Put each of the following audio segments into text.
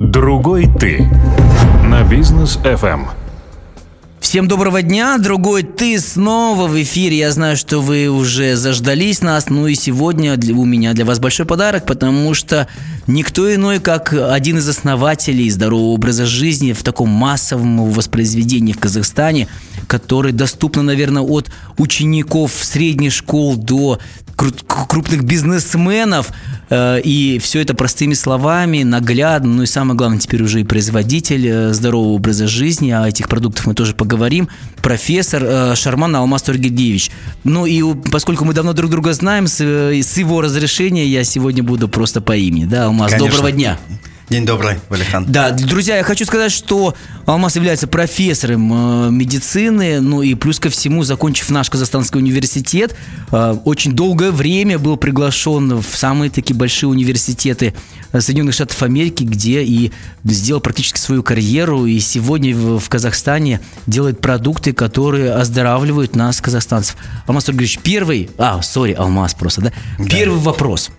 Другой ты. На бизнес FM. Всем доброго дня, другой ты снова в эфире. Я знаю, что вы уже заждались нас, ну и сегодня для, у меня для вас большой подарок, потому что никто иной, как один из основателей здорового образа жизни в таком массовом воспроизведении в Казахстане, который доступно, наверное, от учеников средних школ до крупных бизнесменов, и все это простыми словами, наглядно, ну и самое главное, теперь уже и производитель э, здорового образа жизни, о этих продуктах мы тоже поговорим, профессор э, Шарман Алмаз Тургедевич. Ну и поскольку мы давно друг друга знаем, с, его разрешения я сегодня буду просто по имени, да, Алмаз, Конечно. доброго дня. День добрый, Валихан. Да, друзья, я хочу сказать, что Алмаз является профессором э, медицины, ну и плюс ко всему, закончив наш Казахстанский университет, э, очень долгое время был приглашен в самые такие большие университеты э, Соединенных Штатов Америки, где и сделал практически свою карьеру, и сегодня в, в Казахстане делает продукты, которые оздоравливают нас, казахстанцев. Алмаз Сергеевич, первый, а, сори, Алмаз просто, да? да. Первый вопрос.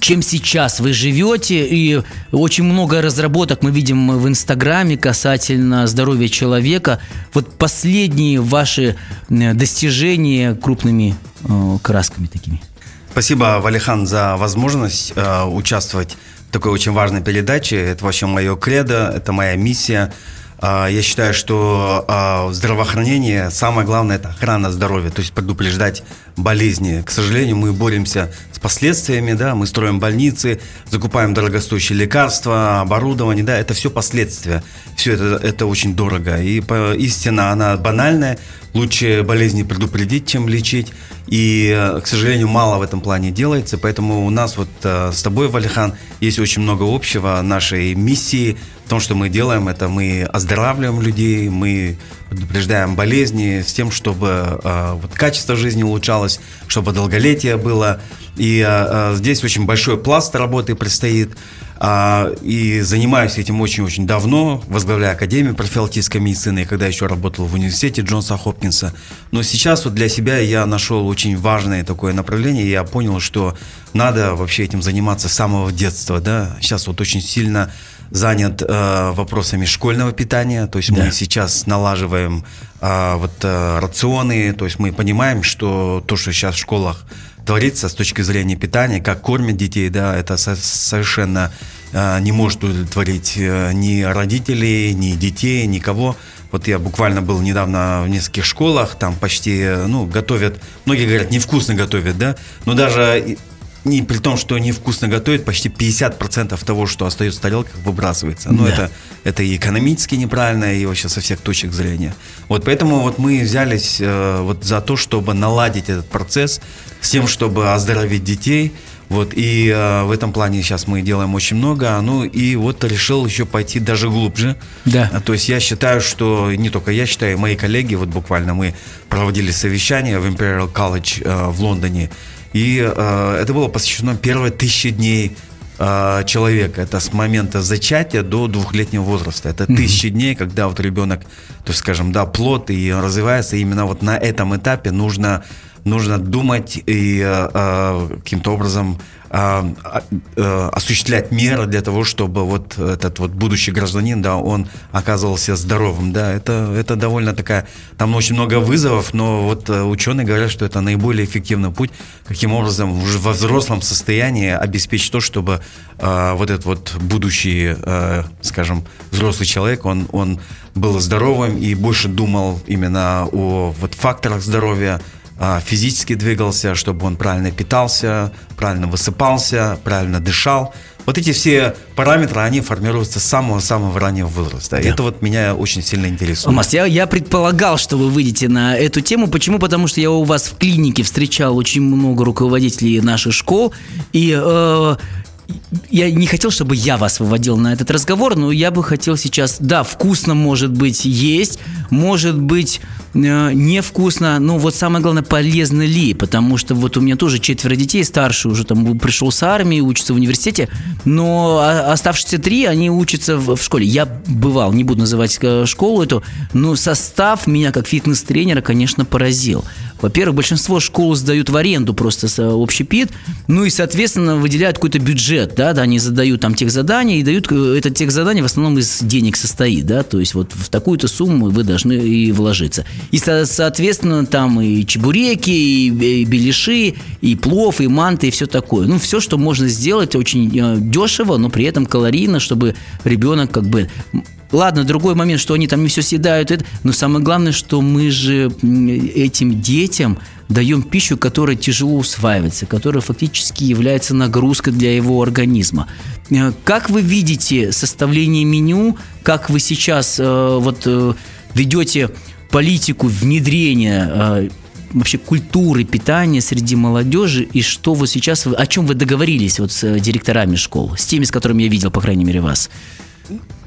Чем сейчас вы живете, и очень много разработок мы видим в Инстаграме касательно здоровья человека. Вот последние ваши достижения крупными э, красками такими. Спасибо, Валихан, за возможность э, участвовать в такой очень важной передаче. Это вообще мое кредо, это моя миссия – я считаю, что а, здравоохранение самое главное это охрана здоровья, то есть предупреждать болезни. К сожалению, мы боремся с последствиями, да, мы строим больницы, закупаем дорогостоящие лекарства, оборудование, да, это все последствия. Все это, это очень дорого. И истина, она банальная. Лучше болезни предупредить, чем лечить. И, к сожалению, мало в этом плане делается. Поэтому у нас вот э, с тобой, Валихан, есть очень много общего нашей миссии – том, что мы делаем, это мы оздоравливаем людей, мы предупреждаем болезни с тем, чтобы э, вот качество жизни улучшалось, чтобы долголетие было. И э, здесь очень большой пласт работы предстоит. Э, и занимаюсь этим очень-очень давно, возглавляю Академию профилактической медицины, когда еще работал в университете Джонса Хопкинса. Но сейчас вот для себя я нашел очень важное такое направление, я понял, что надо вообще этим заниматься с самого детства. Да? Сейчас вот очень сильно занят э, вопросами школьного питания, то есть да. мы сейчас налаживаем э, вот э, рационы, то есть мы понимаем, что то, что сейчас в школах творится с точки зрения питания, как кормят детей, да, это со- совершенно э, не может удовлетворить э, ни родителей, ни детей, никого. Вот я буквально был недавно в нескольких школах, там почти, ну, готовят, многие говорят, невкусно готовят, да, но даже не при том, что невкусно готовят, почти 50% того, что остается в тарелках, выбрасывается. Но да. это, это и экономически неправильно, и вообще со всех точек зрения. Вот поэтому вот мы взялись э, вот за то, чтобы наладить этот процесс, с тем, чтобы оздоровить детей. Вот, и э, в этом плане сейчас мы делаем очень много. Ну, и вот решил еще пойти даже глубже. Да. А, то есть я считаю, что не только я считаю, мои коллеги, вот буквально мы проводили совещание в Imperial College э, в Лондоне. И э, это было посвящено первые тысячи дней э, человека. Это с момента зачатия до двухлетнего возраста. Это mm-hmm. тысячи дней, когда вот ребенок, то есть, скажем, да, плод и развивается. И именно вот на этом этапе нужно нужно думать и э, э каким-то образом а, э, осуществлять меры для того, чтобы вот этот вот будущий гражданин, да, он оказывался здоровым, да, это, это довольно такая, там очень много вызовов, но вот э, ученые говорят, что это наиболее эффективный путь, каким образом уже во взрослом состоянии обеспечить то, чтобы э, вот этот вот будущий, э, скажем, взрослый человек, он, он был здоровым и больше думал именно о вот факторах здоровья, физически двигался, чтобы он правильно питался, правильно высыпался, правильно дышал. Вот эти все параметры, они формируются с самого-самого раннего возраста. Да. Это вот меня очень сильно интересует. Алмаз, я, я предполагал, что вы выйдете на эту тему. Почему? Потому что я у вас в клинике встречал очень много руководителей наших школ. И э, я не хотел, чтобы я вас выводил на этот разговор, но я бы хотел сейчас, да, вкусно может быть есть, может быть э, невкусно, но вот самое главное, полезно ли, потому что вот у меня тоже четверо детей, старший уже там пришел с армии, учится в университете, но оставшиеся три, они учатся в, в школе. Я бывал, не буду называть э, школу эту, но состав меня как фитнес-тренера, конечно, поразил. Во-первых, большинство школ сдают в аренду просто общепит, ну и, соответственно, выделяют какой-то бюджет, да, да, они задают там тех задания и дают, э, это тех задания в основном из денег состоит, да, то есть вот в такую-то сумму вы должны и вложиться. И, соответственно, там и чебуреки, и беляши, и плов, и манты, и все такое. Ну, все, что можно сделать очень э, дешево, но при этом калорийно, чтобы ребенок как бы Ладно, другой момент, что они там не все съедают, но самое главное, что мы же этим детям даем пищу, которая тяжело усваивается, которая фактически является нагрузкой для его организма. Э, как вы видите составление меню, как вы сейчас э, вот э, ведете политику внедрения вообще культуры питания среди молодежи и что вот сейчас, о чем вы договорились вот с директорами школ, с теми, с которыми я видел, по крайней мере, вас?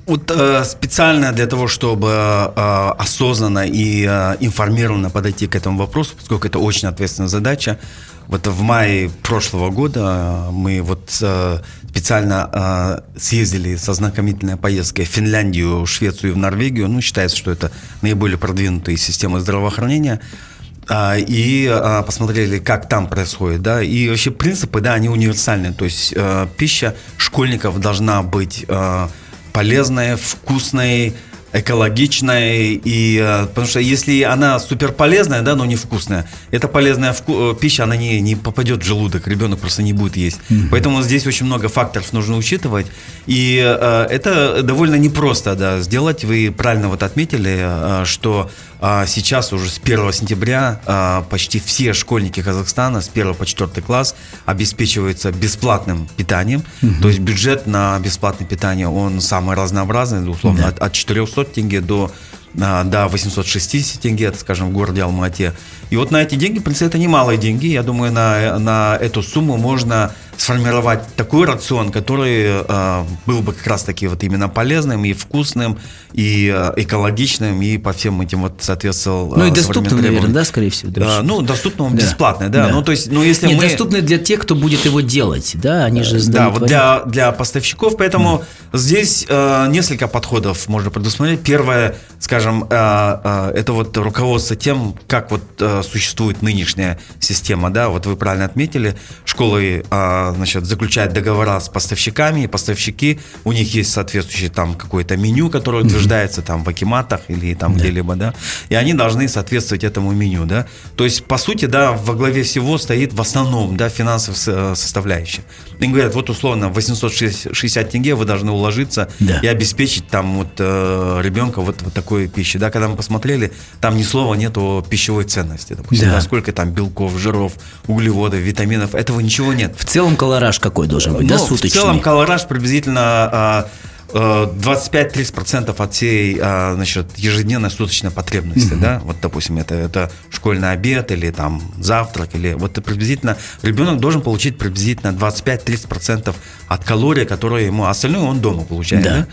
Вот э, специально для того, чтобы э, осознанно и э, информированно подойти к этому вопросу, поскольку это очень ответственная задача, вот в мае прошлого года мы вот э, специально э, съездили со знакомительной поездкой в Финляндию, Швецию и в Норвегию. Ну, считается, что это наиболее продвинутые системы здравоохранения. А, и а, посмотрели, как там происходит, да, и вообще принципы, да, они универсальные, то есть э, пища школьников должна быть полезной, вкусной, экологичной, и, э, потому что если она супер полезная, да, но невкусная, эта полезная вку, э, пища, она не, не попадет в желудок, ребенок просто не будет есть. Mm-hmm. Поэтому здесь очень много факторов нужно учитывать, и э, это довольно непросто, да, сделать. Вы правильно вот отметили, э, что а сейчас уже с 1 сентября а, почти все школьники Казахстана с 1 по 4 класс обеспечиваются бесплатным питанием. Угу. То есть бюджет на бесплатное питание, он самый разнообразный, условно, да. от, от 400 тенге до а, до 860 тенге, это, скажем, в городе Алмате. И вот на эти деньги, в принципе, это немалые деньги. Я думаю, на, на эту сумму можно сформировать такой рацион, который э, был бы как раз-таки вот именно полезным и вкусным, и э, экологичным, и по всем этим вот соответствовал Ну и доступным, наверное, да, скорее всего? Да, ну, доступным, да. бесплатно, да. да. Ну, то есть, ну, если Нет, мы... доступный для тех, кто будет его делать, да, они же Да, вот для, для поставщиков, поэтому да. здесь э, несколько подходов можно предусмотреть. Первое, скажем, э, э, это вот руководство тем, как вот э, существует нынешняя система, да, вот вы правильно отметили, школы э, значит, заключают договора с поставщиками, и поставщики, у них есть соответствующее там какое-то меню, которое утверждается там в акиматах или там да. где-либо, да, и они должны соответствовать этому меню, да. То есть, по сути, да, во главе всего стоит в основном, да, финансовая составляющая. И говорят, вот условно 860 тенге вы должны уложиться да. и обеспечить там вот э, ребенка вот, вот такой пищей, да. Когда мы посмотрели, там ни слова нету о пищевой ценности, допустим, да. да, сколько там белков, жиров, углеводов, витаминов, этого ничего нет. В целом колораж какой должен быть, ну, да, суточный? В целом колораж приблизительно 25-30% а, от всей а, значит, ежедневной суточной потребности, угу. да, вот, допустим, это, это школьный обед или там завтрак, или вот приблизительно ребенок должен получить приблизительно 25-30% от калорий, которые ему, а остальное он дома получает, да. да?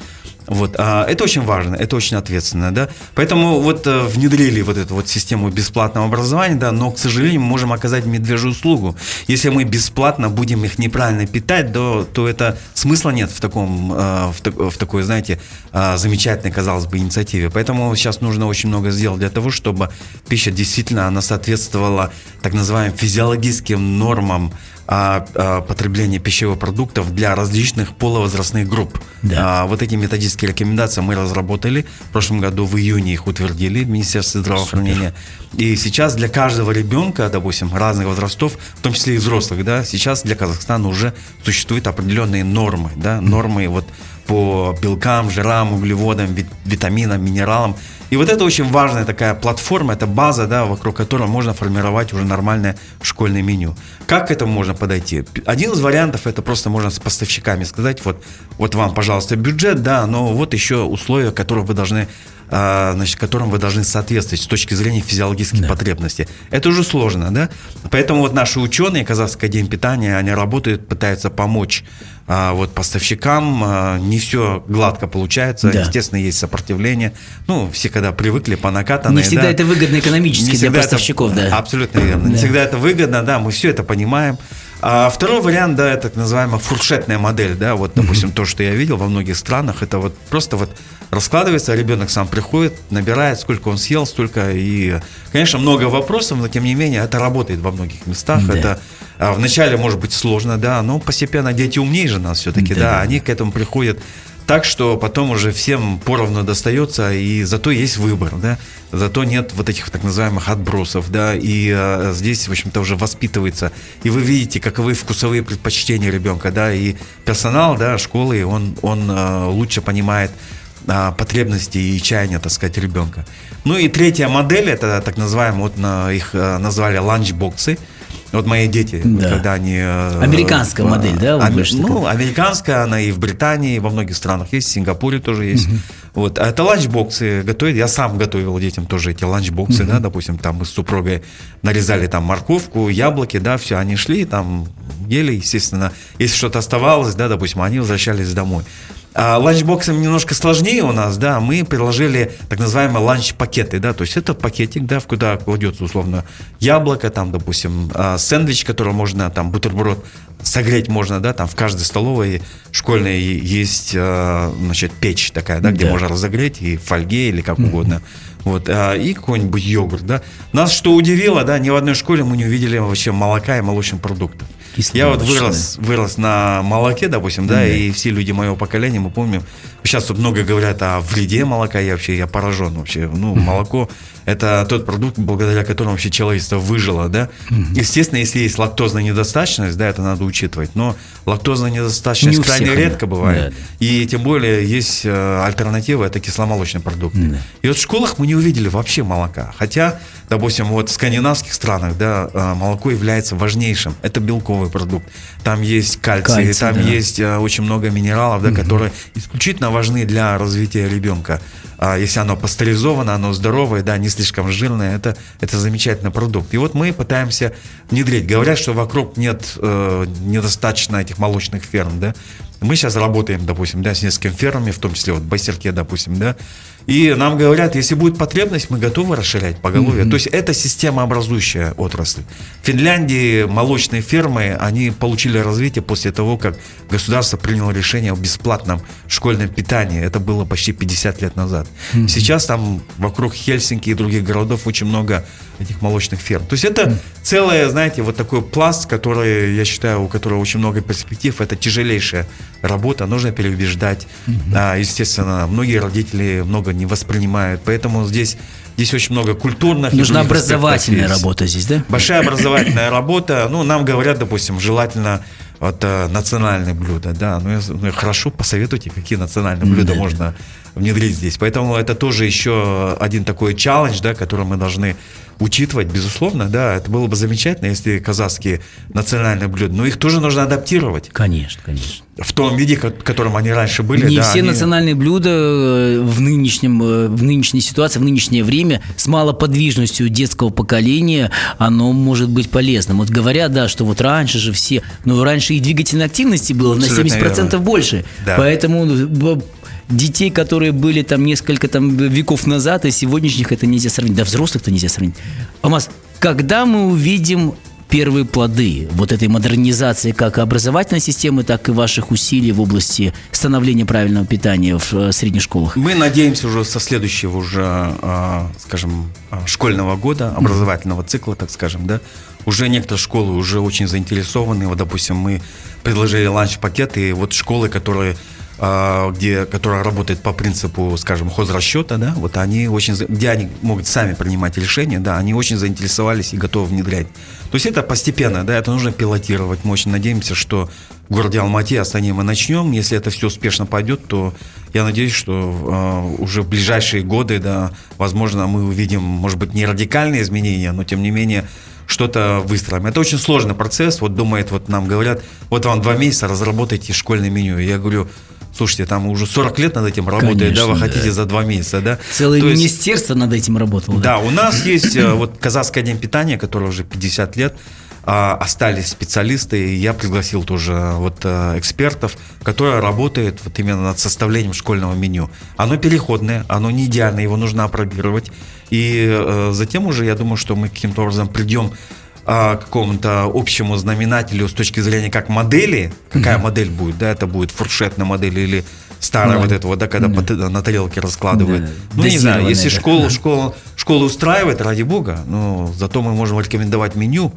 Вот, а это очень важно, это очень ответственно, да. Поэтому вот э, внедрили вот эту вот систему бесплатного образования, да, но, к сожалению, мы можем оказать медвежью услугу. Если мы бесплатно будем их неправильно питать, то, то это смысла нет в таком, э, в, в такой, знаете, э, замечательной, казалось бы, инициативе. Поэтому сейчас нужно очень много сделать для того, чтобы пища действительно, она соответствовала так называемым физиологическим нормам а, а, потребления пищевых продуктов для различных полувозрастных групп. Да. А, вот эти методические рекомендации мы разработали. В прошлом году в июне их утвердили в Министерстве здравоохранения. Супер. И сейчас для каждого ребенка, допустим, разных возрастов, в том числе и взрослых, да, сейчас для Казахстана уже существуют определенные нормы, да, нормы вот по белкам, жирам, углеводам, витаминам, минералам. И вот это очень важная такая платформа, это база, да, вокруг которой можно формировать уже нормальное школьное меню. Как к этому можно подойти? Один из вариантов это просто можно с поставщиками сказать, вот, вот вам, пожалуйста, бюджет, да, но вот еще условия, которые вы должны значит, которым вы должны соответствовать с точки зрения физиологических да. потребностей. Это уже сложно, да? Поэтому вот наши ученые, Казахская день питания, они работают, пытаются помочь а, вот поставщикам. А, не все гладко получается, да. естественно, есть сопротивление. Ну, все когда привыкли по накатанной. Не всегда да, это выгодно экономически для поставщиков, это, да. Абсолютно верно. Да. Не всегда это выгодно, да, мы все это понимаем. А второй вариант, да, это так называемая фуршетная модель, да, вот, допустим, то, что я видел во многих странах, это вот просто вот раскладывается, ребенок сам приходит, набирает, сколько он съел, столько, и, конечно, много вопросов, но, тем не менее, это работает во многих местах, Да. это а, вначале может быть сложно, да, но постепенно дети умнее же нас все-таки, Да. да, они к этому приходят так, что потом уже всем поровну достается, и зато есть выбор, да, зато нет вот этих так называемых отбросов, да, и э, здесь, в общем-то, уже воспитывается, и вы видите, каковы вкусовые предпочтения ребенка, да, и персонал, да, школы, он, он э, лучше понимает а, потребности и чаяния, так сказать, ребенка. Ну и третья модель, это так называемые, вот на, их э, назвали ланчбоксы, вот мои дети, Да. когда они... э, Американская э, модель, да, ами- больше ну, американская, она и в Британии, и во многих странах есть, в Сингапуре тоже есть. Вот. А это ланчбоксы готовят. Я сам готовил детям тоже эти ланчбоксы, да, допустим, там мы с супругой нарезали там морковку, яблоки, да, все, они шли, там ели, естественно. Если что-то оставалось, да, допустим, они возвращались домой. А ланчбоксом немножко сложнее у нас, да, мы предложили так называемые ланч-пакеты, да, то есть это пакетик, да, в куда кладется условно яблоко, там, допустим, а, сэндвич, который можно, там, бутерброд согреть можно, да, там в каждой столовой школьной есть, а, значит, печь такая, да, где Да. можно разогреть и в фольге или как угодно. Вот, а, и какой-нибудь йогурт, да. Нас что удивило, да, ни в одной школе мы не увидели вообще молока и молочных продуктов. Я вот вырос, вырос на молоке, допустим, да, и все люди моего поколения, мы помним, сейчас тут много говорят о вреде молока, я вообще, я поражен вообще. Ну, молоко – это тот продукт, благодаря которому вообще человечество выжило, да. Естественно, если есть лактозная недостаточность, да, это надо учитывать, но лактозная недостаточность Не крайне всех редко бывает. да. И тем более есть э, альтернатива, это кисломолочные продукты. Да. И вот в школах мы не увидели вообще молока. Хотя, допустим, вот в скандинавских странах, да, э, молоко является важнейшим. Это белковый продукт. Там есть кальций, Кальций, там да. есть э, очень много минералов, да, которые исключительно важны для развития ребенка. А если оно пастеризовано, оно здоровое, да, не слишком жирное, это, это замечательный продукт. И вот мы пытаемся внедрить. Говорят, что вокруг нет э, недостаточно этих молочных ферм, да. Мы сейчас работаем, допустим, да, с несколькими фермами, в том числе вот в Байсерке, допустим, да. И нам говорят, если будет потребность, мы готовы расширять поголовье. То есть это системообразующая отрасль. В Финляндии молочные фермы, они получили развитие после того, как государство приняло решение о бесплатном школьном питании. Это было почти 50 лет назад. Сейчас там вокруг Хельсинки и других городов очень много этих молочных ферм. То есть это целое, знаете, вот такой пласт, который, я считаю, у которого очень много перспектив. Это тяжелейшая работа, нужно переубеждать. А, естественно, многие родители много не воспринимают, поэтому здесь, здесь очень много культурных Нужна образовательная работа здесь, да? Большая образовательная работа. Ну, нам говорят, допустим, желательно вот э, национальные блюда, да. Ну, я- ну, хорошо, посоветуйте, какие национальные блюда можно внедрить здесь. Поэтому это тоже еще один такой челлендж, да, который мы должны учитывать, безусловно, да. Это было бы замечательно, если казахские национальные блюда, но их тоже нужно адаптировать Конечно, конечно. в том виде, в котором они раньше были. Не да, все они- национальные блюда э, в нынешнем, э, в нынешней ситуации, в нынешнее время с малоподвижностью детского поколения, оно может быть полезным. Вот говорят, да, что вот раньше же все, ну раньше и двигательной активности было на Абсолютно 70% верно. больше. Да. Поэтому э, детей, которые были там несколько там веков назад, и сегодняшних это нельзя сравнить. Да взрослых-то нельзя сравнить. Алмаз, когда мы увидим первые плоды вот этой модернизации как образовательной системы, так и ваших усилий в области становления правильного питания в э, средних школах? Мы надеемся уже со следующего уже, а, скажем, а, школьного года, образовательного цикла, так скажем, да, уже некоторые школы уже очень заинтересованы. Вот, допустим, мы предложили ланч-пакеты, и вот школы, которые где, которая работает по принципу, скажем, хозрасчета, да, вот они очень, где они могут сами принимать решения, да, они очень заинтересовались и готовы внедрять. То есть это постепенно, да, это нужно пилотировать. Мы очень надеемся, что в городе Алмате, Астане мы начнем. Если это все успешно пойдет, то я надеюсь, что э, уже в ближайшие годы, да, возможно, мы увидим, может быть, не радикальные изменения, но тем не менее что-то выстроим. Это очень сложный процесс. Вот думает, вот нам говорят, вот вам два месяца разработайте школьное меню. Я говорю, слушайте, там уже 40 лет над этим работает, да, вы Конечно, хотите да. за два месяца, да? Целое То есть- министерство над этим работало. да, у нас есть э, вот казахское день питания, которое уже 50 лет. а, Остались специалисты, и я пригласил тоже вот э, экспертов, которые работают вот именно над составлением школьного меню. Оно переходное, оно не идеальное, его нужно опробировать. И э, затем уже я думаю, что мы каким-то образом придем а, какому-то общему знаменателю с точки зрения как модели, какая mm-hmm. модель будет, да, это будет фуршетная модель или старая ну, вот эта вот, да, когда да. на тарелке раскладывают. Да. Ну, не знаю, если да. школу, школа, школа устраивает, ради бога, ну, зато мы можем рекомендовать меню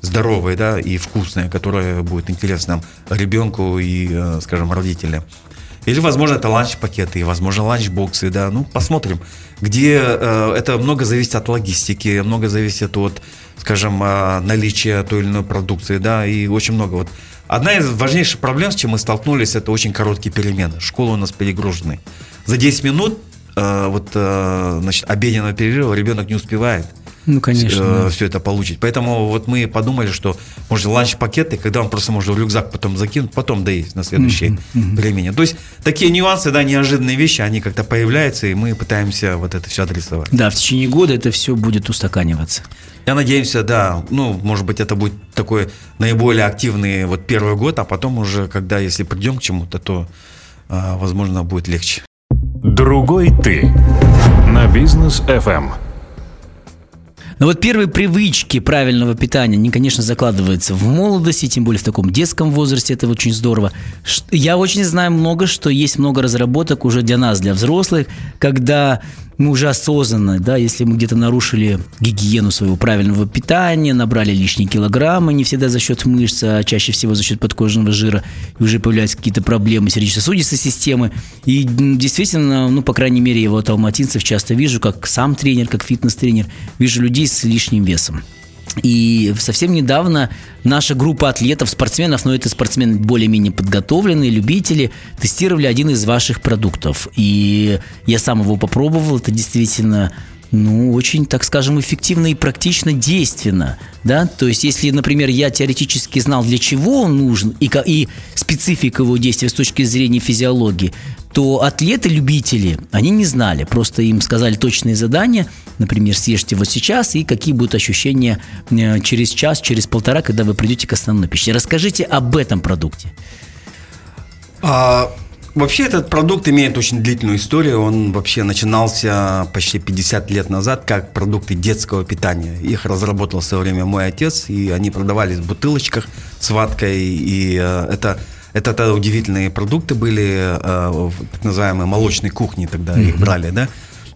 здоровое, да, и вкусное, которое будет интересно ребенку и, э, скажем, родителям. Или, возможно, это ланч-пакеты, возможно, ланч-боксы, да, ну, посмотрим, где э, это много зависит от логистики, много зависит от, скажем, э, наличия той или иной продукции, да, и очень много вот Одна из важнейших проблем, с чем мы столкнулись, это очень короткие перемены. Школы у нас перегружены. За 10 минут э, вот, э, значит, обеденного перерыва ребенок не успевает. Ну, конечно. Э, да. Все это получить. Поэтому вот мы подумали, что может ланч-пакеты, когда он просто может в рюкзак потом закинуть, потом доесть на следующее mm-hmm. времени. То есть такие нюансы, да, неожиданные вещи, они как-то появляются, и мы пытаемся вот это все адресовать. Да, в течение года это все будет устаканиваться. Я надеюсь, да, ну, может быть, это будет такой наиболее активный вот первый год, а потом уже, когда, если придем к чему-то, то, а, возможно, будет легче. Другой ты на бизнес FM. Но вот первые привычки правильного питания, они, конечно, закладываются в молодости, тем более в таком детском возрасте, это очень здорово. Я очень знаю много, что есть много разработок уже для нас, для взрослых, когда мы уже осознанно, да, если мы где-то нарушили гигиену своего правильного питания, набрали лишние килограммы, не всегда за счет мышц, а чаще всего за счет подкожного жира, и уже появляются какие-то проблемы сердечно-сосудистой системы. И действительно, ну, по крайней мере, я вот алматинцев часто вижу, как сам тренер, как фитнес-тренер, вижу людей с лишним весом. И совсем недавно наша группа атлетов, спортсменов, но это спортсмены более-менее подготовленные, любители, тестировали один из ваших продуктов. И я сам его попробовал, это действительно ну, очень, так скажем, эффективно и практично действенно, да, то есть, если, например, я теоретически знал, для чего он нужен и, и специфика его действия с точки зрения физиологии, то атлеты-любители, они не знали, просто им сказали точные задания, например, съешьте вот сейчас и какие будут ощущения э, через час, через полтора, когда вы придете к основной пище. Расскажите об этом продукте. А, вообще этот продукт имеет очень длительную историю. Он вообще начинался почти 50 лет назад как продукты детского питания. Их разработал в свое время мой отец, и они продавались в бутылочках с ваткой, и э, это это тогда удивительные продукты были, э, так называемые молочной кухни тогда mm-hmm. их брали, да.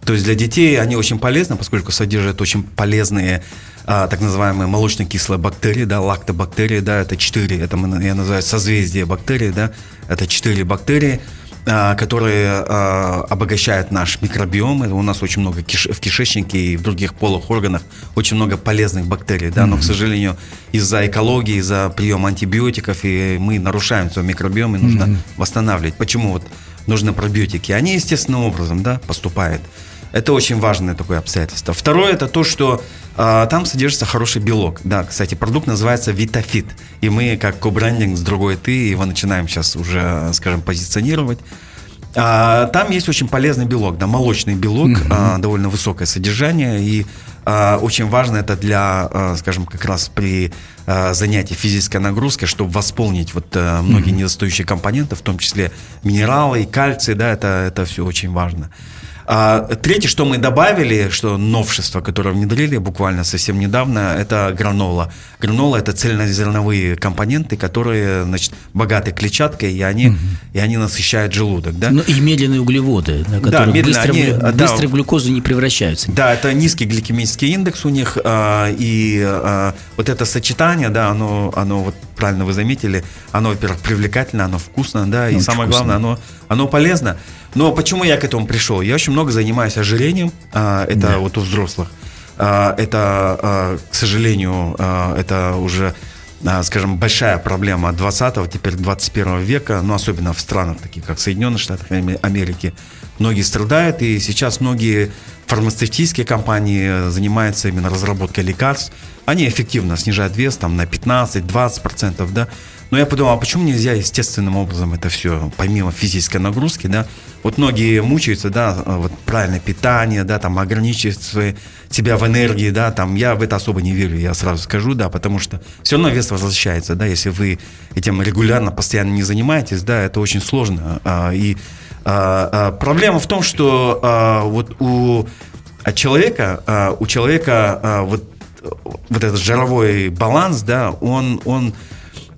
То есть для детей они очень полезны, поскольку содержат очень полезные а, так называемые молочно-кислые бактерии, да, лактобактерии, да, это четыре, это я называю созвездие бактерий, да, это четыре бактерии, а, которые а, обогащают наш микробиом. У нас очень много киш в кишечнике и в других полых органах очень много полезных бактерий, да, но, к сожалению, из-за экологии, из-за приема антибиотиков и мы нарушаем свой микробиом и нужно mm-hmm. восстанавливать. Почему вот нужны пробиотики? Они естественным образом, да, поступают. Это очень важное такое обстоятельство. Второе это то, что э, там содержится хороший белок. Да, кстати, продукт называется Витафит. И мы, как кобрендинг с другой ты, его начинаем сейчас уже, скажем, позиционировать. А, там есть очень полезный белок, да, молочный белок, mm-hmm. а, довольно высокое содержание, и а, очень важно это для, а, скажем, как раз при а, занятии физической нагрузкой, чтобы восполнить вот а, многие mm-hmm. недостающие компоненты, в том числе минералы и кальций, да, это, это все очень важно. А, третье, что мы добавили, что новшество, которое внедрили буквально совсем недавно, это гранола. Гранола это цельнозерновые компоненты, которые, значит, богаты клетчаткой, и они, угу. и они насыщают желудок, да? Ну и медленные углеводы, да, которые да, медленно, быстро, они, быстро да, в глюкозу не превращаются. Да, это низкий гликемический индекс у них, а, и а, вот это сочетание, да, оно, оно вот правильно вы заметили, оно, во-первых, привлекательно, оно вкусно, да, и самое вкусно. главное, оно, оно полезно. Но почему я к этому пришел? Я очень много занимаюсь ожирением, а, это да. вот у взрослых. А, это, а, к сожалению, это уже скажем, большая проблема 20-го, теперь 21 века, но особенно в странах, таких как Соединенные Штаты Америки, многие страдают, и сейчас многие фармацевтические компании занимаются именно разработкой лекарств. Они эффективно снижают вес там, на 15-20%, да, но я подумал, а почему нельзя естественным образом это все, помимо физической нагрузки, да, вот многие мучаются, да, вот правильное питание, да, там ограничивать себя в энергии, да, там я в это особо не верю, я сразу скажу, да, потому что все равно вес возвращается, да, если вы этим регулярно, постоянно не занимаетесь, да, это очень сложно. А, и проблема в том, что а, вот у человека, а, у человека а, вот вот этот жировой баланс, да, он, он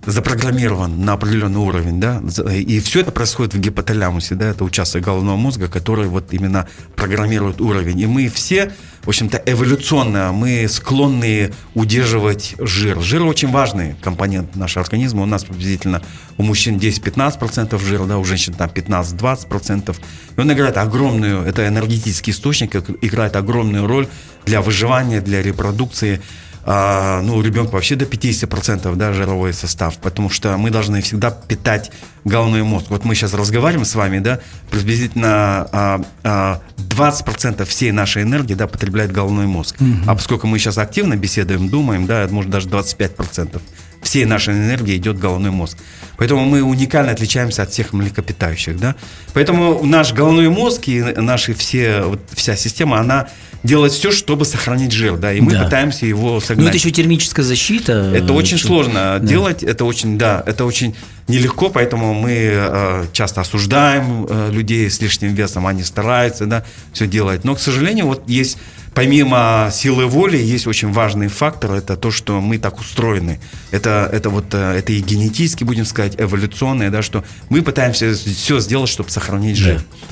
запрограммирован на определенный уровень, да, и все это происходит в гипоталямусе, да, это участок головного мозга, который вот именно программирует уровень. И мы все, в общем-то, эволюционно, мы склонны удерживать жир. Жир очень важный компонент нашего организма. У нас приблизительно у мужчин 10-15% жира, да, у женщин там 15-20%. И он играет огромную, это энергетический источник, играет огромную роль для выживания, для репродукции а, ну, у ребенка вообще до 50% да, жировой состав, потому что мы должны всегда питать головной мозг. Вот мы сейчас разговариваем с вами, да, приблизительно а, а, 20% всей нашей энергии, да, потребляет головной мозг. Угу. А поскольку мы сейчас активно беседуем, думаем, да, может даже 25% всей нашей энергии идет головной мозг. Поэтому мы уникально отличаемся от всех млекопитающих, да. Поэтому наш головной мозг и наши все, вот, вся система, она делать все, чтобы сохранить жир, да, и мы да. пытаемся его согнать. Ну, это еще термическая защита. Это очень что... сложно да. делать, это очень, да, это очень нелегко, поэтому мы э, часто осуждаем э, людей с лишним весом, они стараются, да, все делать. Но, к сожалению, вот есть помимо силы воли есть очень важный фактор, это то, что мы так устроены. Это, это вот, э, это и генетически, будем сказать, эволюционное, да, что мы пытаемся все сделать, чтобы сохранить жир. Да.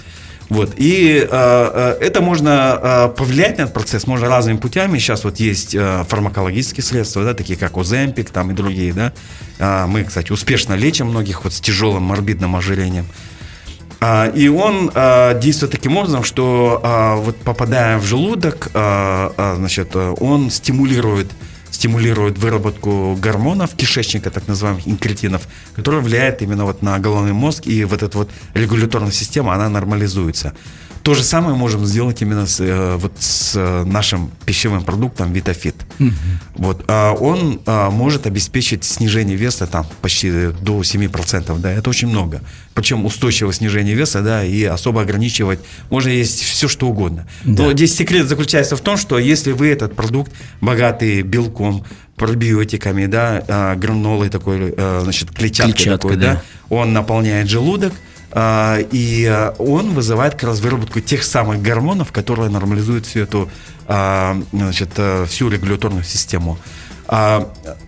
Вот. И э, э, это можно э, повлиять на этот процесс можно разными путями. Сейчас вот есть э, фармакологические средства, да, такие как Оземпик там и другие. Да. Э, мы, кстати, успешно лечим многих вот с тяжелым морбидным ожирением. Э, и он э, действует таким образом, что э, вот попадая в желудок, значит, он стимулирует стимулирует выработку гормонов кишечника, так называемых инкретинов, которые влияют именно вот на головной мозг, и вот эта вот регуляторная система, она нормализуется. То же самое можем сделать именно с, э, вот с э, нашим пищевым продуктом Витафит. Угу. Вот, а он а, может обеспечить снижение веса там почти до 7%, да, это очень много. Причем устойчивое снижение веса, да, и особо ограничивать можно есть все, что угодно. Да. Но здесь секрет заключается в том, что если вы этот продукт, богатый белком, пробиотиками, да, а, гранолой такой, а, значит, клетчаткой Клетчатка, такой, да. да, он наполняет желудок, а, и а, он вызывает как раз выработку тех самых гормонов, которые нормализуют всю эту значит, э, всю регуляторную систему.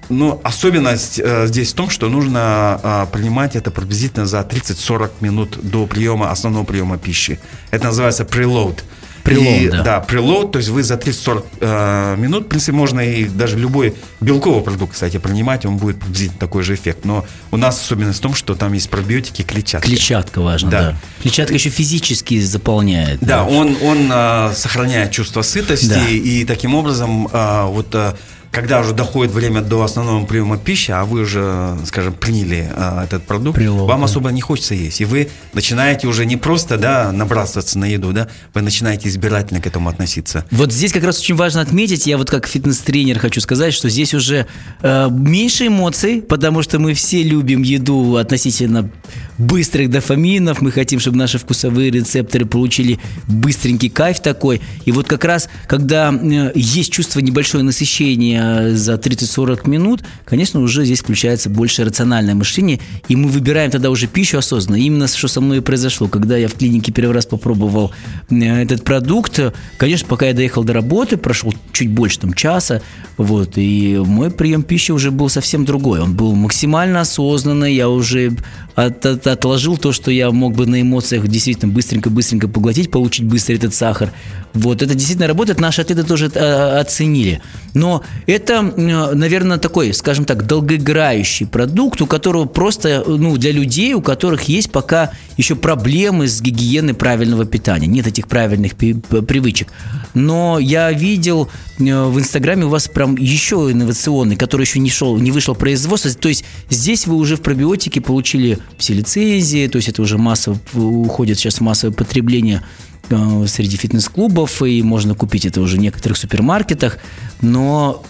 Но особенность э, здесь в том, что нужно принимать это приблизительно за 30-40 минут до приема, основного приема пищи. Это называется preload. Прилоуд, и, да. Да, прилоуд, то есть вы за 30-40 э, минут, в принципе, можно и даже любой белковый продукт, кстати, принимать, он будет приблизительно такой же эффект. Но у нас особенность в том, что там есть пробиотики клетчатка. Клетчатка важно, да. да. Клетчатка еще физически заполняет. Да, да. он, он э, сохраняет чувство сытости, да. и таким образом э, вот... Э, когда уже доходит время до основного приема пищи, а вы уже, скажем, приняли а, этот продукт, Прилог, вам да. особо не хочется есть. И вы начинаете уже не просто да, набрасываться на еду, да, вы начинаете избирательно к этому относиться. Вот здесь как раз очень важно отметить, я вот как фитнес-тренер хочу сказать, что здесь уже э, меньше эмоций, потому что мы все любим еду относительно быстрых дофаминов, мы хотим, чтобы наши вкусовые рецепторы получили быстренький кайф такой. И вот как раз, когда э, есть чувство небольшое насыщения за 30-40 минут, конечно, уже здесь включается больше рациональное мышление, и мы выбираем тогда уже пищу осознанно. Именно что со мной и произошло, когда я в клинике первый раз попробовал э, этот продукт, конечно, пока я доехал до работы, прошел чуть больше там часа, вот, и мой прием пищи уже был совсем другой. Он был максимально осознанный, я уже от, от, отложил то, что я мог бы на эмоциях действительно быстренько-быстренько поглотить, получить быстро этот сахар. Вот, это действительно работает, наши атлеты тоже это оценили. Но это, наверное, такой, скажем так, долгоиграющий продукт, у которого просто, ну, для людей, у которых есть пока еще проблемы с гигиеной правильного питания. Нет этих правильных привычек. Но я видел в Инстаграме у вас прям еще инновационный, который еще не, шел, не вышел в производство. То есть здесь вы уже в пробиотике получили все лицензии, то есть это уже массово уходит сейчас в массовое потребление э, среди фитнес-клубов, и можно купить это уже в некоторых супермаркетах, но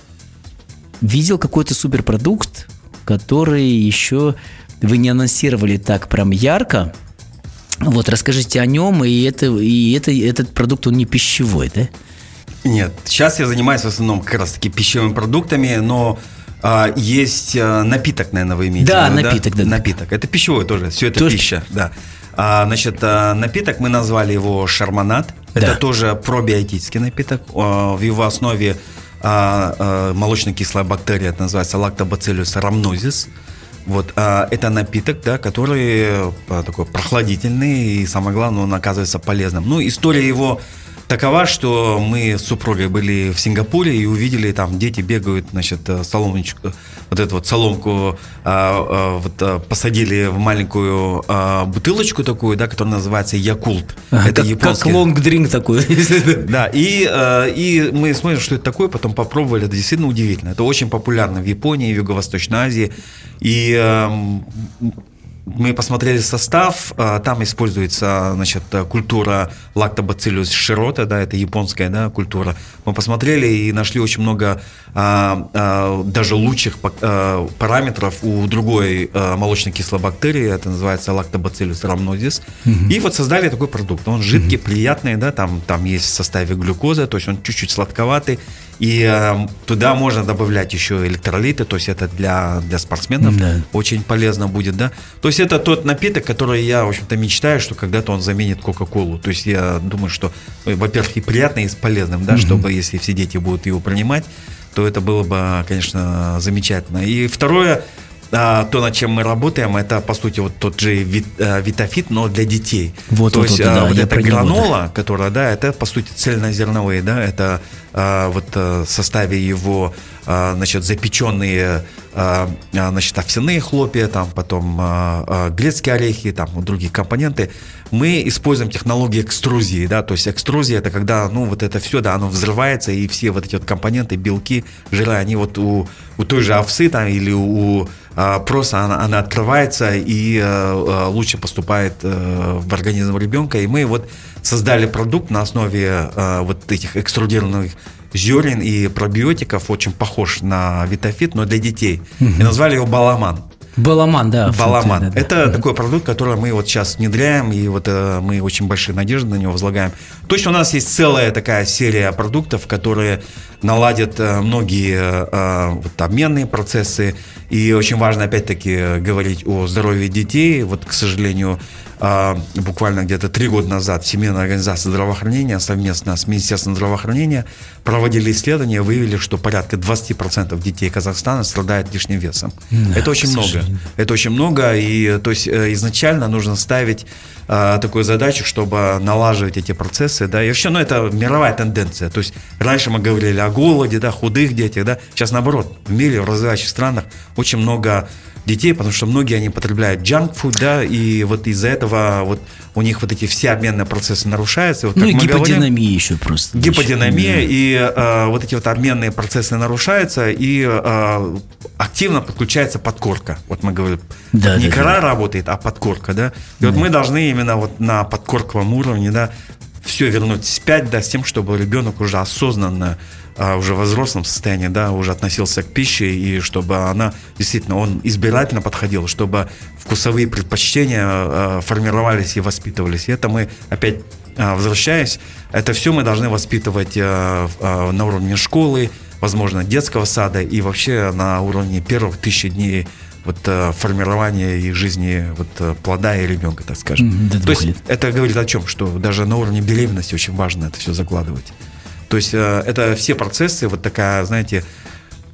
видел какой-то суперпродукт, который еще вы не анонсировали так прям ярко. Вот, расскажите о нем, и, это, и это, этот продукт, он не пищевой, да? Нет, сейчас я занимаюсь в основном как раз-таки пищевыми продуктами, но а, есть а, напиток, наверное, вы имеете да, в виду, напиток, да? да. Напиток. Это пищевой тоже, все это тоже... пища, да. А, значит, а, напиток мы назвали его шарманат. Да. Это тоже пробиотический напиток. А, в его основе а, а, молочно-кислая бактерия, это называется лактобациллус рамнозис. Вот, а, это напиток, да, который а, такой прохладительный и, самое главное, он оказывается полезным. Ну, история его такова, что мы с супругой были в Сингапуре и увидели, там дети бегают, значит, э, соломочку, вот эту вот соломку а, а, вот, а, посадили в маленькую а, бутылочку такую, да, которая называется Якулт. это как, японский. Как лонг-дринк такой. Да, и, а, и мы смотрим, что это такое, потом попробовали, это действительно удивительно. Это очень популярно в Японии, в Юго-Восточной Азии. И а, мы посмотрели состав, а, там используется, значит, культура лактобациллус широта, да, это японская, да, культура. Мы посмотрели и нашли очень много а, а, даже лучших а, параметров у другой а, молочно-кислой бактерии, это называется лактобациллус рамнозис. Угу. И вот создали такой продукт. Он жидкий, угу. приятный, да, там, там есть в составе глюкоза, то есть он чуть-чуть сладковатый. И э, туда можно добавлять еще электролиты, то есть это для, для спортсменов да. очень полезно будет, да. То есть это тот напиток, который я, в общем-то, мечтаю, что когда-то он заменит Кока-Колу. То есть я думаю, что, э, во-первых, и приятно, и полезным, да, угу. чтобы если все дети будут его принимать, то это было бы, конечно, замечательно. И второе, а, то, над чем мы работаем, это, по сути, вот тот же вит, а, витафит, но для детей. Вот, то вот, есть, вот, а, да, вот эта гранола, да. которая, да, это, по сути, цельнозерновые, да, это а, вот в составе его, а, значит, запеченные, а, значит, овсяные хлопья, там, потом а, а, грецкие орехи, там, другие компоненты. Мы используем технологии экструзии, да, то есть экструзия это когда, ну, вот это все, да, оно взрывается, и все вот эти вот компоненты, белки, жиры, они вот у, у той же овсы там или у просто она, она открывается и а, лучше поступает а, в организм ребенка. И мы вот создали продукт на основе вот этих экструдированных зерен и пробиотиков, очень похож на витафит, но для детей. И назвали его баламан. Баламан, да. Баламан. Да, да. Это да. такой продукт, который мы вот сейчас внедряем, и вот э, мы очень большие надежды на него возлагаем. То есть у нас есть целая такая серия продуктов, которые наладят э, многие э, вот, обменные процессы. И очень важно, опять-таки, говорить о здоровье детей. Вот, к сожалению, э, буквально где-то три года назад Всемирная организация здравоохранения совместно с Министерством здравоохранения проводили исследования, выявили, что порядка 20% детей Казахстана страдают лишним весом. Да, Это очень много. Это очень много. И то есть изначально нужно ставить э, такую задачу, чтобы налаживать эти процессы, да, и вообще, ну, это мировая тенденция, то есть раньше мы говорили о голоде, да, худых детях, да, сейчас наоборот, в мире, в развивающих странах очень много детей, потому что многие они потребляют junk food, да, и вот из-за этого вот у них вот эти все обменные процессы нарушаются. Вот, ну и гиподинамия говорим, еще просто. Гиподинамия, да. и э, вот эти вот обменные процессы нарушаются, и э, активно подключается подкорка. Вот мы говорим, да, не да, кора да. работает, а подкорка, да. И да. вот мы должны именно вот на подкорковом уровне, да, все вернуть спять, да, с тем, чтобы ребенок уже осознанно а, уже в взрослом состоянии, да, уже относился к пище, и чтобы она действительно, он избирательно подходил, чтобы вкусовые предпочтения а, формировались и воспитывались. И это мы опять а, возвращаясь, это все мы должны воспитывать на уровне школы, возможно, детского сада и вообще на уровне первых тысячи дней вот формирования и жизни вот плода и ребенка, так скажем. Mm, То есть лет. это говорит о чем, что даже на уровне беременности очень важно это все закладывать. То есть э, это все процессы, вот такая, знаете, э,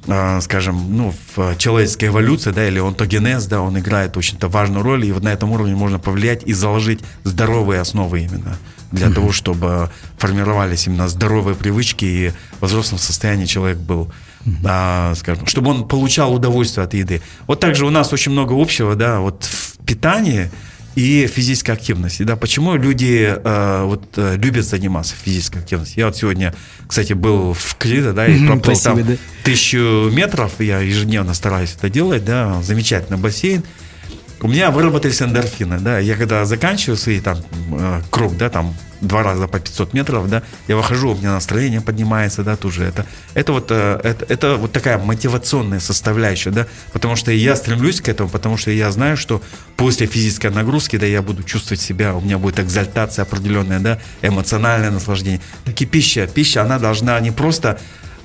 скажем, ну, в человеческой эволюции, да, или онтогенез, да, он играет очень-то важную роль, и вот на этом уровне можно повлиять и заложить здоровые основы именно для mm-hmm. того, чтобы формировались именно здоровые привычки, и в взрослом состоянии человек был mm-hmm. а, скажем, чтобы он получал удовольствие от еды. Вот также у нас очень много общего, да, вот в питании, и физической активности. Да, почему люди э, вот, э, любят заниматься физической активностью? Я вот сегодня, кстати, был в Кридо, да, и проплыл там да. тысячу метров, я ежедневно стараюсь это делать, да, замечательный бассейн. У меня выработались эндорфины, да, я когда заканчиваю свои там э, круг, да, там два раза по 500 метров, да, я выхожу, у меня настроение поднимается, да, тоже это, это вот, э, это, это вот такая мотивационная составляющая, да, потому что я стремлюсь к этому, потому что я знаю, что после физической нагрузки, да, я буду чувствовать себя, у меня будет экзальтация определенная, да, эмоциональное наслаждение. Так и пища, пища, она должна не просто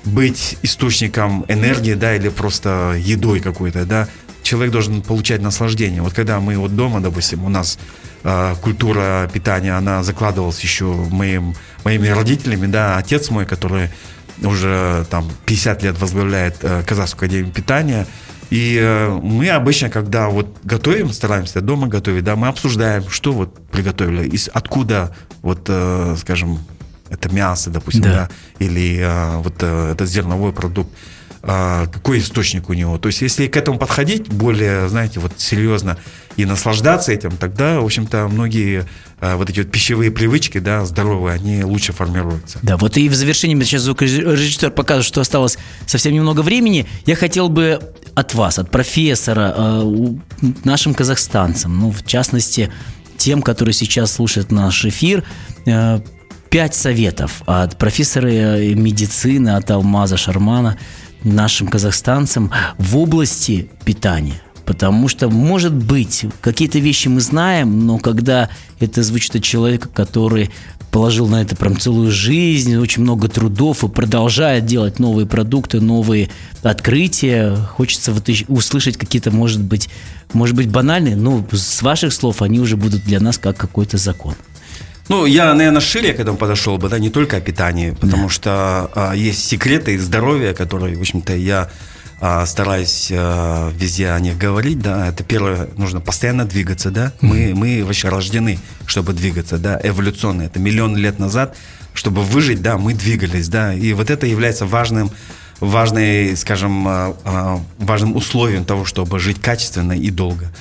быть источником энергии, да, или просто едой какой-то, да, человек должен получать наслаждение. Вот когда мы вот дома, допустим, у нас э, культура питания, она закладывалась еще моим, моими родителями, да, отец мой, который уже там 50 лет возглавляет э, Казахскую академию питания. И э, мы обычно, когда вот готовим, стараемся дома готовить, да, мы обсуждаем, что вот приготовили, из, откуда вот, э, скажем, это мясо, допустим, да, да или э, вот э, этот зерновой продукт, какой источник у него. То есть, если к этому подходить более, знаете, вот серьезно и наслаждаться этим, тогда, в общем-то, многие э, вот эти вот пищевые привычки, да, здоровые, они лучше формируются. Да, вот и в завершении сейчас звукорежиссер показывает, что осталось совсем немного времени. Я хотел бы от вас, от профессора, э, нашим казахстанцам, ну, в частности, тем, которые сейчас слушают наш эфир, э, пять советов от профессора медицины, от Алмаза Шармана, нашим казахстанцам в области питания. Потому что, может быть, какие-то вещи мы знаем, но когда это звучит от человека, который положил на это прям целую жизнь, очень много трудов и продолжает делать новые продукты, новые открытия, хочется вот услышать какие-то, может быть, может быть, банальные, но с ваших слов они уже будут для нас как какой-то закон. Ну, я, наверное, шире к этому подошел бы, да, не только о питании, потому да. что а, есть секреты здоровья, которые, в общем-то, я а, стараюсь а, везде о них говорить, да, это первое, нужно постоянно двигаться, да, мы, мы вообще рождены, чтобы двигаться, да, эволюционно, это миллион лет назад, чтобы выжить, да, мы двигались, да, и вот это является важным, важной, скажем, а, важным условием того, чтобы жить качественно и долго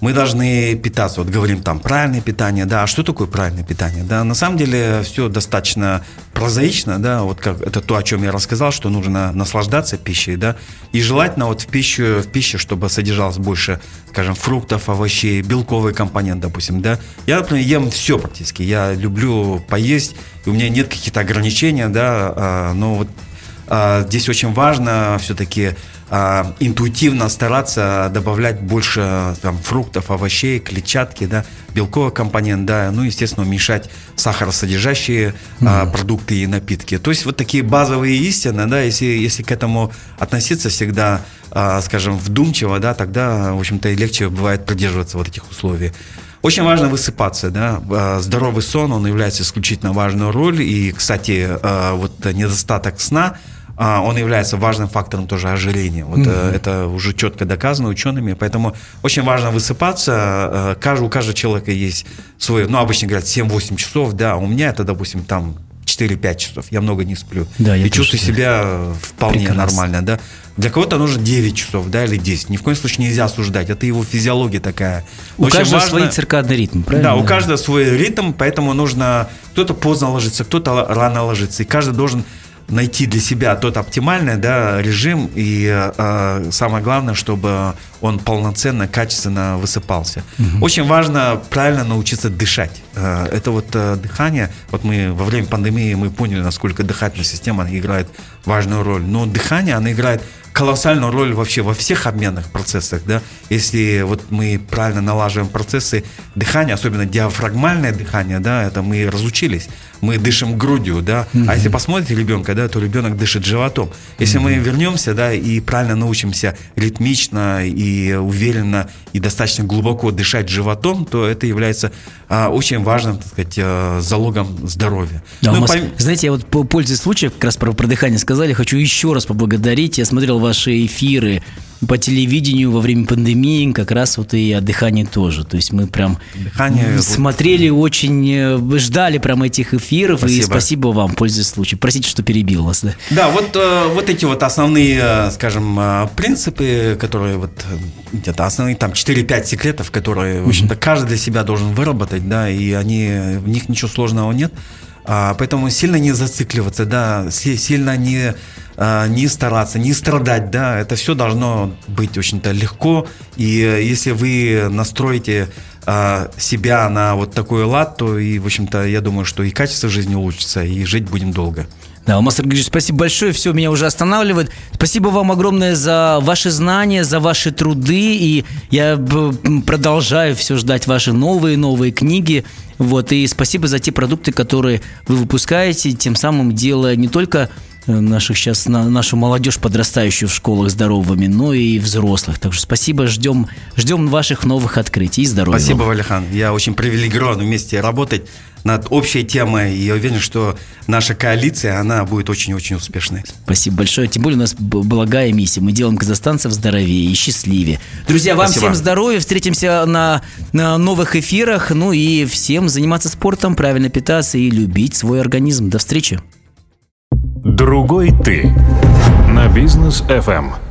мы должны питаться. Вот говорим там правильное питание, да. А что такое правильное питание? Да, на самом деле все достаточно прозаично, да. Вот как это то, о чем я рассказал, что нужно наслаждаться пищей, да. И желательно вот в пищу, в пище, чтобы содержалось больше, скажем, фруктов, овощей, белковый компонент, допустим, да. Я, например, ем все практически. Я люблю поесть, у меня нет каких-то ограничений, да. А, но вот а, здесь очень важно все-таки а, интуитивно стараться добавлять больше там, фруктов, овощей, клетчатки, да, белковый компонент, да, ну, естественно, уменьшать сахаросодержащие mm-hmm. а, продукты и напитки. То есть вот такие базовые истины, да, если, если к этому относиться всегда, а, скажем, вдумчиво, да, тогда, в общем-то, и легче бывает придерживаться вот этих условий. Очень важно высыпаться, да. А, здоровый сон, он является исключительно важной роль. И, кстати, а, вот недостаток сна – он является важным фактором тоже ожирения. Вот mm-hmm. это уже четко доказано учеными, поэтому очень важно высыпаться. Э, каждый, у каждого человека есть свой, ну, обычно говорят 7-8 часов, да, у меня это, допустим, там 4-5 часов, я много не сплю. Да, и чувствую тоже, себя вполне Прекрасно. нормально, да. Для кого-то нужно 9 часов, да, или 10. Ни в коем случае нельзя осуждать. Это его физиология такая. У Очень каждого важно... свой циркадный ритм, правильно? Да, у каждого свой ритм, поэтому нужно... Кто-то поздно ложится, кто-то рано ложится. И каждый должен найти для себя тот оптимальный да, режим и э, самое главное, чтобы он полноценно, качественно высыпался. Угу. Очень важно правильно научиться дышать. Э, это вот э, дыхание, вот мы во время пандемии мы поняли, насколько дыхательная система играет важную роль. Но дыхание, она играет колоссальную роль вообще во всех обменных процессах, да, если вот мы правильно налаживаем процессы дыхания, особенно диафрагмальное дыхание, да, это мы разучились, мы дышим грудью, да, mm-hmm. а если посмотрите ребенка, да, то ребенок дышит животом. Если mm-hmm. мы вернемся, да, и правильно научимся ритмично и уверенно и достаточно глубоко дышать животом, то это является а, очень важным, так сказать, а, залогом здоровья. Да, ну, пом... Знаете, я вот по пользе случая, как раз про, про дыхание сказали, хочу еще раз поблагодарить. Я смотрел ваши эфиры по телевидению во время пандемии, как раз вот и о дыхании тоже. То есть мы прям Дыхание, смотрели вот... очень, э, ждали прям этих эфиров, спасибо. и спасибо вам, пользуясь случаем. Простите, что перебил вас. Да, да вот, э, вот эти вот основные, скажем, принципы, которые вот где-то основные там 4-5 секретов, которые, в общем-то, каждый для себя должен выработать, да, и они, в них ничего сложного нет. А, поэтому сильно не зацикливаться, да, сильно не, не стараться, не страдать, да, это все должно быть, общем-то, легко. И э, если вы настроите а, себя на вот такой лад, то и, в общем-то, я думаю, что и качество жизни улучшится, и жить будем долго. Да, Алмаз Сергеевич, спасибо большое, все меня уже останавливает. Спасибо вам огромное за ваши знания, за ваши труды, и я продолжаю все ждать ваши новые, новые книги. Вот, и спасибо за те продукты, которые вы выпускаете, тем самым делая не только э, наших сейчас нашу молодежь подрастающую в школах здоровыми, но и взрослых. Так что спасибо, ждем, ждем ваших новых открытий и здоровья. Спасибо, Валихан. Я очень привилегирован вместе работать над общей темой. И я уверен, что наша коалиция, она будет очень-очень успешной. Спасибо большое. Тем более у нас благая миссия. Мы делаем казахстанцев здоровее и счастливее. Друзья, вам Спасибо. всем здоровья. Встретимся на, на новых эфирах. Ну и всем заниматься спортом, правильно питаться и любить свой организм. До встречи. Другой ты на бизнес FM.